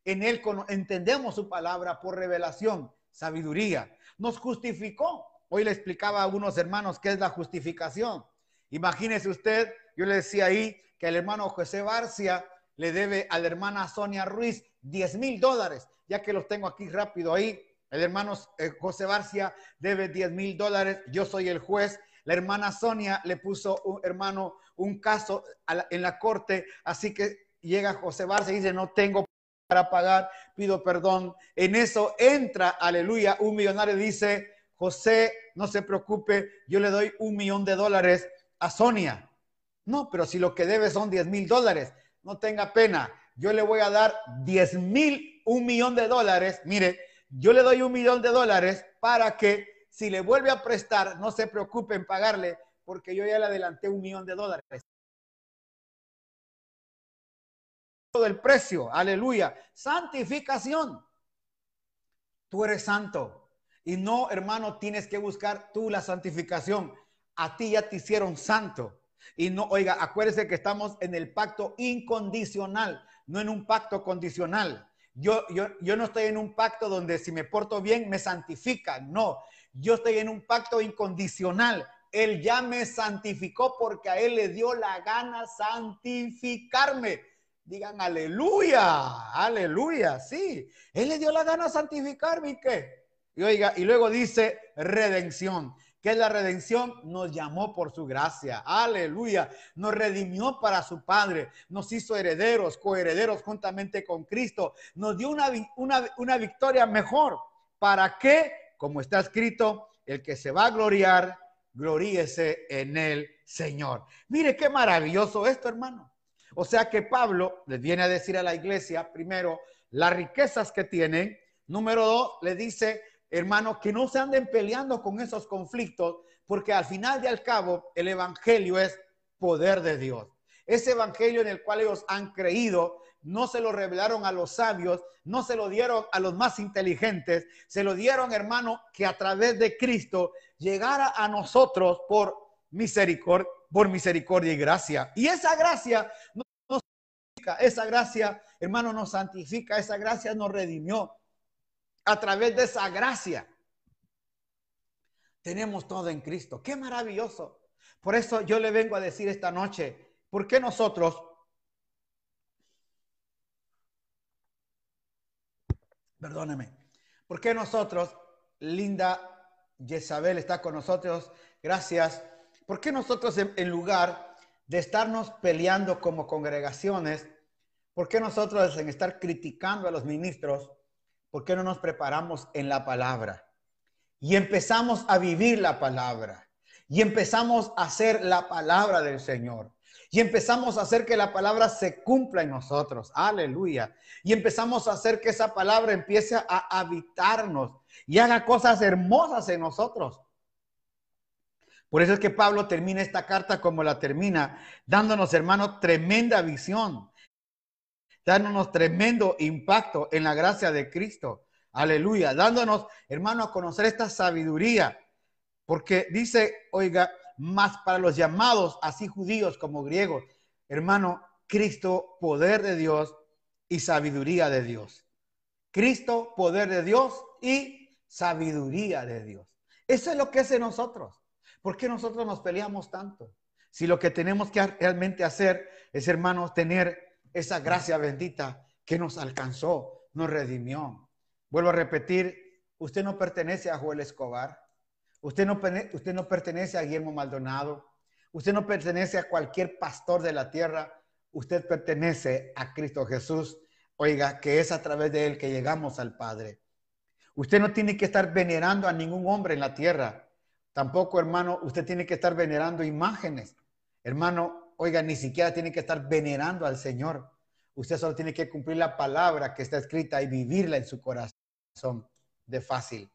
En Él entendemos su palabra por revelación, sabiduría. Nos justificó. Hoy le explicaba a algunos hermanos qué es la justificación. Imagínese usted, yo le decía ahí que el hermano José Barcia le debe a la hermana Sonia Ruiz 10 mil dólares, ya que los tengo aquí rápido ahí. El hermano eh, José Barcia debe 10 mil dólares, yo soy el juez. La hermana Sonia le puso, un, hermano, un caso en la corte, así que llega José Barcia y dice, no tengo para pagar, pido perdón. En eso entra, aleluya, un millonario dice, José, no se preocupe, yo le doy un millón de dólares a Sonia. No, pero si lo que debe son 10 mil dólares, no tenga pena, yo le voy a dar 10 mil, un millón de dólares. Mire, yo le doy un millón de dólares para que si le vuelve a prestar, no se preocupe en pagarle, porque yo ya le adelanté un millón de dólares. del precio. Aleluya. Santificación. Tú eres santo. Y no, hermano, tienes que buscar tú la santificación. A ti ya te hicieron santo. Y no, oiga, acuérdese que estamos en el pacto incondicional, no en un pacto condicional. Yo, yo, yo no estoy en un pacto donde si me porto bien me santifican. No, yo estoy en un pacto incondicional. Él ya me santificó porque a Él le dio la gana santificarme. Digan aleluya, aleluya, sí. Él le dio la gana santificarme y qué. Y oiga, y luego dice redención. ¿Qué es la redención? Nos llamó por su gracia. Aleluya. Nos redimió para su Padre. Nos hizo herederos, coherederos juntamente con Cristo. Nos dio una, una, una victoria mejor. ¿Para qué? Como está escrito, el que se va a gloriar, gloríese en el Señor. Mire qué maravilloso esto, hermano. O sea que Pablo les viene a decir a la iglesia, primero, las riquezas que tienen. Número dos, le dice, hermano, que no se anden peleando con esos conflictos, porque al final y al cabo el Evangelio es poder de Dios. Ese Evangelio en el cual ellos han creído, no se lo revelaron a los sabios, no se lo dieron a los más inteligentes, se lo dieron, hermano, que a través de Cristo llegara a nosotros por misericordia, por misericordia y gracia. Y esa gracia nos esa gracia, hermano, nos santifica, esa gracia nos redimió. A través de esa gracia tenemos todo en Cristo. Qué maravilloso. Por eso yo le vengo a decir esta noche, ¿por qué nosotros Perdóneme. ¿Por qué nosotros, Linda Jezabel está con nosotros? Gracias. ¿Por qué nosotros en, lugar de estarnos peleando como congregaciones, por qué nosotros en estar criticando a los ministros, por qué no nos preparamos en la palabra? Y empezamos a vivir la palabra. Y empezamos a hacer la palabra del Señor. Y empezamos a hacer que la palabra se cumpla en nosotros. Aleluya. Y empezamos a hacer que esa palabra empiece a habitarnos y haga cosas hermosas en nosotros. Por eso es que Pablo termina esta carta como la termina, dándonos, hermano, tremenda visión, dándonos tremendo impacto en la gracia de Cristo. Aleluya, dándonos, hermano, a conocer esta sabiduría. Porque dice, oiga, más para los llamados, así judíos como griegos. Hermano, Cristo, poder de Dios y sabiduría de Dios. Cristo, poder de Dios y sabiduría de Dios. Eso es lo que hace nosotros. ¿Por qué nosotros nos peleamos tanto? Si lo que tenemos que realmente hacer es, hermanos, tener esa gracia bendita que nos alcanzó, nos redimió. Vuelvo a repetir, usted no pertenece a Joel Escobar. Usted no, usted no pertenece a Guillermo Maldonado. Usted no pertenece a cualquier pastor de la tierra. Usted pertenece a Cristo Jesús. Oiga, que es a través de él que llegamos al Padre. Usted no tiene que estar venerando a ningún hombre en la tierra. Tampoco, hermano, usted tiene que estar venerando imágenes. Hermano, oiga, ni siquiera tiene que estar venerando al Señor. Usted solo tiene que cumplir la palabra que está escrita y vivirla en su corazón de fácil.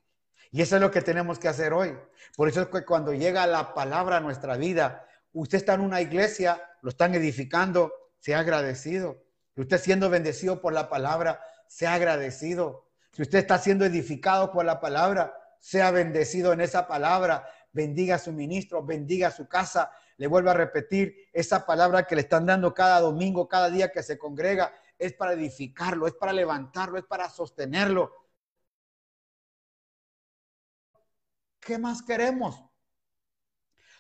Y eso es lo que tenemos que hacer hoy. Por eso es que cuando llega la palabra a nuestra vida, usted está en una iglesia, lo están edificando, sea agradecido. Si usted siendo bendecido por la palabra, sea agradecido. Si usted está siendo edificado por la palabra, sea bendecido en esa palabra. Bendiga a su ministro, bendiga a su casa. Le vuelvo a repetir, esa palabra que le están dando cada domingo, cada día que se congrega, es para edificarlo, es para levantarlo, es para sostenerlo ¿Qué más queremos?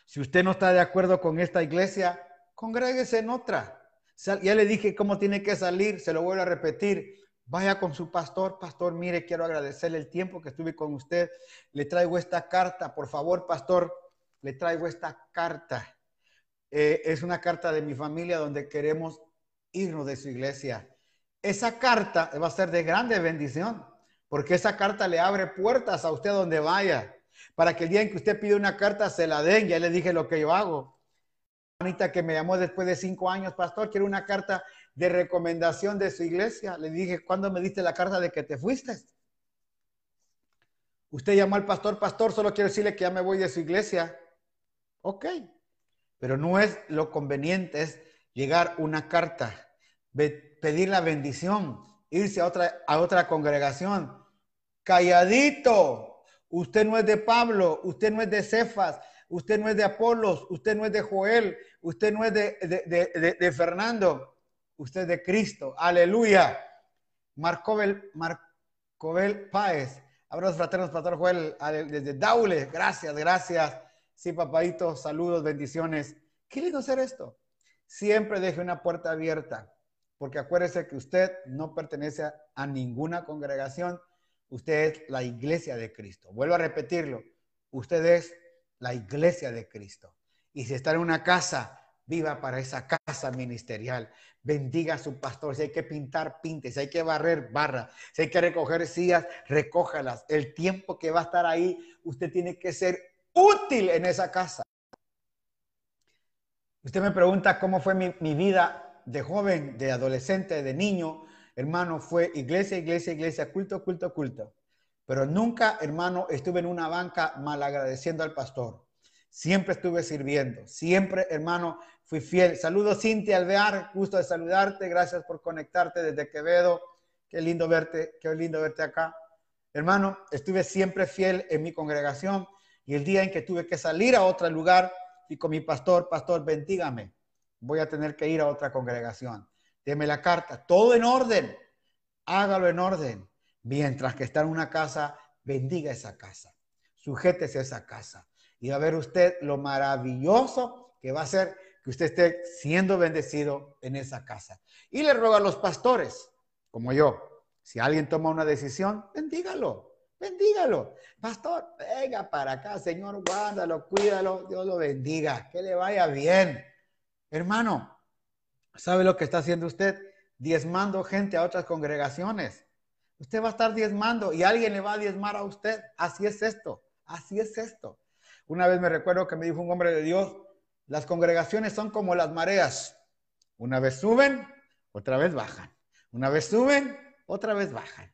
Si usted no está de acuerdo con esta iglesia, congréguese en otra. Ya le dije cómo tiene que salir, se lo vuelvo a repetir. Vaya con su pastor, pastor, mire, quiero agradecerle el tiempo que estuve con usted. Le traigo esta carta, por favor, pastor, le traigo esta carta. Eh, es una carta de mi familia donde queremos irnos de su iglesia. Esa carta va a ser de grande bendición, porque esa carta le abre puertas a usted donde vaya para que el día en que usted pide una carta se la den. Ya le dije lo que yo hago. Anita que me llamó después de cinco años, pastor, quiero una carta de recomendación de su iglesia. Le dije, ¿cuándo me diste la carta de que te fuiste? Usted llamó al pastor, pastor, solo quiero decirle que ya me voy de su iglesia. Ok, pero no es lo conveniente, es llegar una carta, pedir la bendición, irse a otra, a otra congregación. Calladito, Usted no es de Pablo, usted no es de Cefas, usted no es de Apolos, usted no es de Joel, usted no es de, de, Fernando, usted es de Cristo. Aleluya. Marcobel, Marcobel Páez. Abrazos fraternos, Pastor Joel, desde Daule. Gracias, gracias. Sí, papadito, saludos, bendiciones. Qué lindo hacer esto. Siempre deje una puerta abierta, porque acuérdese que usted no pertenece a ninguna congregación Usted es la iglesia de Cristo. Vuelvo a repetirlo. Usted es la iglesia de Cristo. Y si está en una casa, viva para esa casa ministerial. Bendiga a su pastor. Si hay que pintar, pinte. Si hay que barrer, barra. Si hay que recoger sillas, recójalas. El tiempo que va a estar ahí, usted tiene que ser útil en esa casa. Usted me pregunta cómo fue mi, vida de joven, de adolescente, de niño. hermano, fue iglesia, iglesia, iglesia, culto, culto, culto. Pero nunca, hermano, estuve en una banca malagradeciendo al pastor. Siempre estuve sirviendo. Siempre, hermano, fui fiel. Saludos, Cintia Alvear. Gusto de saludarte. Gracias por conectarte desde Quevedo. Qué lindo verte, qué lindo verte acá. Hermano, estuve siempre fiel en mi congregación y el día en que tuve que salir a otro lugar y con mi pastor, pastor, bendígame. Voy a tener que ir a otra congregación. Deme la carta, todo en orden. Hágalo en orden. Mientras que está en una casa, bendiga esa casa. Sujétese a esa casa. Y a ver usted lo maravilloso que va a ser que usted esté siendo bendecido en esa casa. Y le ruego a los pastores, como yo, si alguien toma una decisión, bendígalo. Bendígalo. Pastor, venga para acá, Señor, guárdalo, cuídalo, Dios lo bendiga, que le vaya bien. Hermano, ¿sabe lo que está haciendo usted? Diezmando gente a otras congregaciones. Usted va a estar diezmando y alguien le va a diezmar a usted. Así es esto, así es esto. Una vez me recuerdo que me dijo un hombre de Dios, las congregaciones son como las mareas. Una vez suben, otra vez bajan. Una vez suben, otra vez bajan.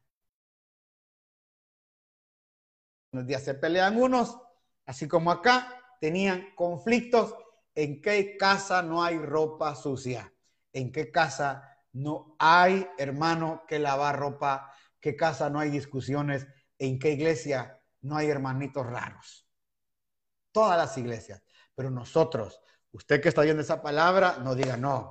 Unos días se pelean unos, así como acá, tenían conflictos. ¿En qué casa no hay ropa sucia? ¿En qué casa no hay, hermano, que lavar ropa? ¿Qué casa no hay discusiones? ¿En qué iglesia no hay hermanitos raros? Todas las iglesias. Pero nosotros, usted que está oyendo esa palabra, no diga no.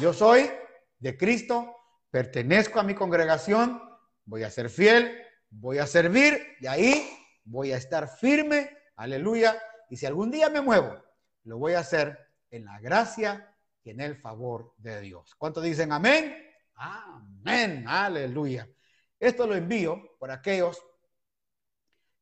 Yo soy de Cristo, pertenezco a mi congregación, voy a ser fiel, voy a servir y ahí voy a estar firme, aleluya, y si algún día me muevo, lo voy a hacer en la gracia y en el favor de Dios. ¿Cuántos dicen amén? Amén, aleluya. Esto lo envío por aquellos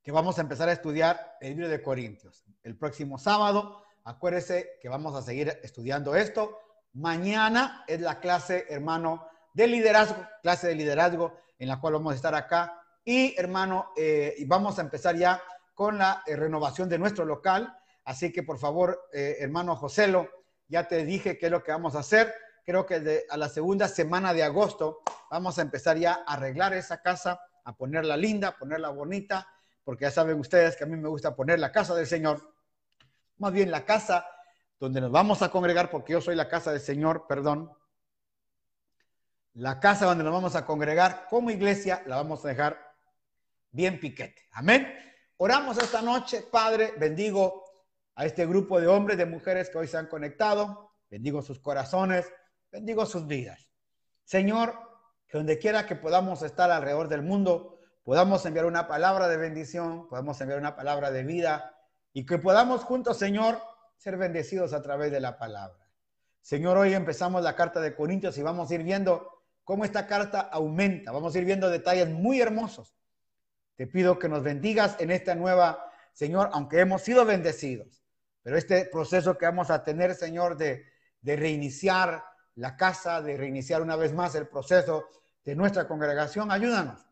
que vamos a empezar a estudiar el libro de Corintios. El próximo sábado, acuérdese que vamos a seguir estudiando esto. Mañana es la clase, hermano, de liderazgo, clase de liderazgo, en la cual vamos a estar acá y hermano, eh, vamos a empezar ya con la eh, renovación de nuestro local. Así que por favor, eh, hermano Joselo, ya te dije qué es lo que vamos a hacer. Creo que a la segunda semana de agosto vamos a empezar ya a arreglar esa casa, a ponerla linda, ponerla bonita, porque ya saben ustedes que a mí me gusta poner la casa del Señor. Más bien la casa donde nos vamos a congregar, porque yo soy la casa del Señor, perdón. La casa donde nos vamos a congregar como iglesia la vamos a dejar bien piquete. Amén. Oramos esta noche, Padre, bendigo a este grupo de hombres, de mujeres que hoy se han conectado, bendigo sus corazones, bendigo sus vidas. Señor, que donde quiera que podamos estar alrededor del mundo, podamos enviar una palabra de bendición, podamos enviar una palabra de vida y que podamos juntos, Señor, ser bendecidos a través de la palabra. Señor, hoy empezamos la carta de Corintios y vamos a ir viendo cómo esta carta aumenta, vamos a ir viendo detalles muy hermosos te pido que nos bendigas en esta nueva, Señor, aunque hemos sido bendecidos. Pero este proceso que vamos a tener, Señor, de, de reiniciar la casa, de reiniciar una vez más el proceso de nuestra congregación, ayúdanos.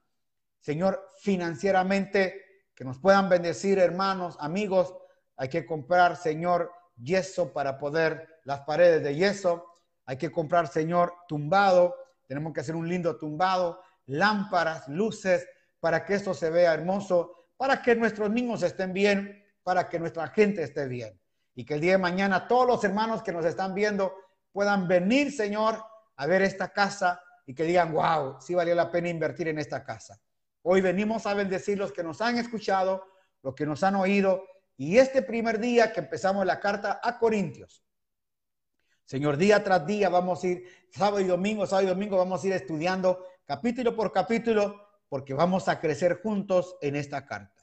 Señor, financieramente, que nos puedan bendecir, hermanos, amigos. Hay que comprar, Señor, yeso para poder las paredes de yeso. Hay que comprar, Señor, tumbado. Tenemos que hacer un lindo tumbado, lámparas, luces, para que esto se vea hermoso, para que nuestros niños estén bien, para que nuestra gente esté bien. Y que el día de mañana todos los hermanos que nos están viendo puedan venir, Señor, a ver esta casa y que digan, wow, sí valió la pena invertir en esta casa. Hoy venimos a bendecir los que nos han escuchado, los que nos han oído, y este primer día que empezamos la carta a Corintios. Señor, día tras día vamos a ir, sábado y domingo, sábado y domingo vamos a ir estudiando capítulo por capítulo porque vamos a crecer juntos en esta carta.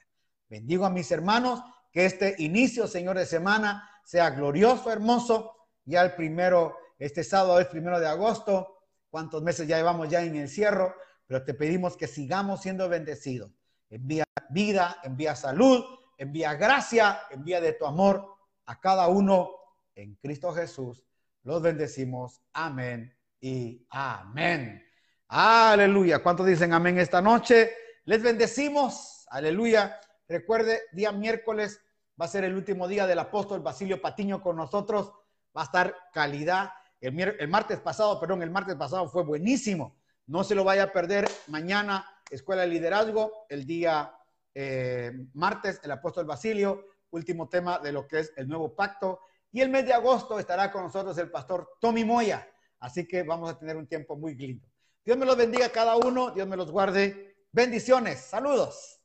Bendigo a mis hermanos, que este inicio, Señor, de semana sea glorioso, hermoso. Ya el primero, este sábado es primero de agosto. ¿Cuántos meses ya llevamos ya en el encierro? Pero te pedimos que sigamos siendo bendecidos. Envía vida, envía salud, envía gracia, envía de tu amor a cada uno en Cristo Jesús. Los bendecimos. Amén y amén. Aleluya. ¿Cuántos dicen amén esta noche? Les bendecimos. Aleluya. Recuerde, día miércoles va a ser el último día del apóstol Basilio Patiño con nosotros. Va a estar calidad. El, el martes pasado, perdón, el martes pasado fue buenísimo. No se lo vaya a perder. Mañana, Escuela de Liderazgo. El día eh, martes, el apóstol Basilio. Último tema de lo que es el nuevo pacto. Y el mes de agosto estará con nosotros el pastor Tommy Moya. Así que vamos a tener un tiempo muy lindo. Dios me los bendiga a cada uno, Dios me los guarde. Bendiciones, saludos.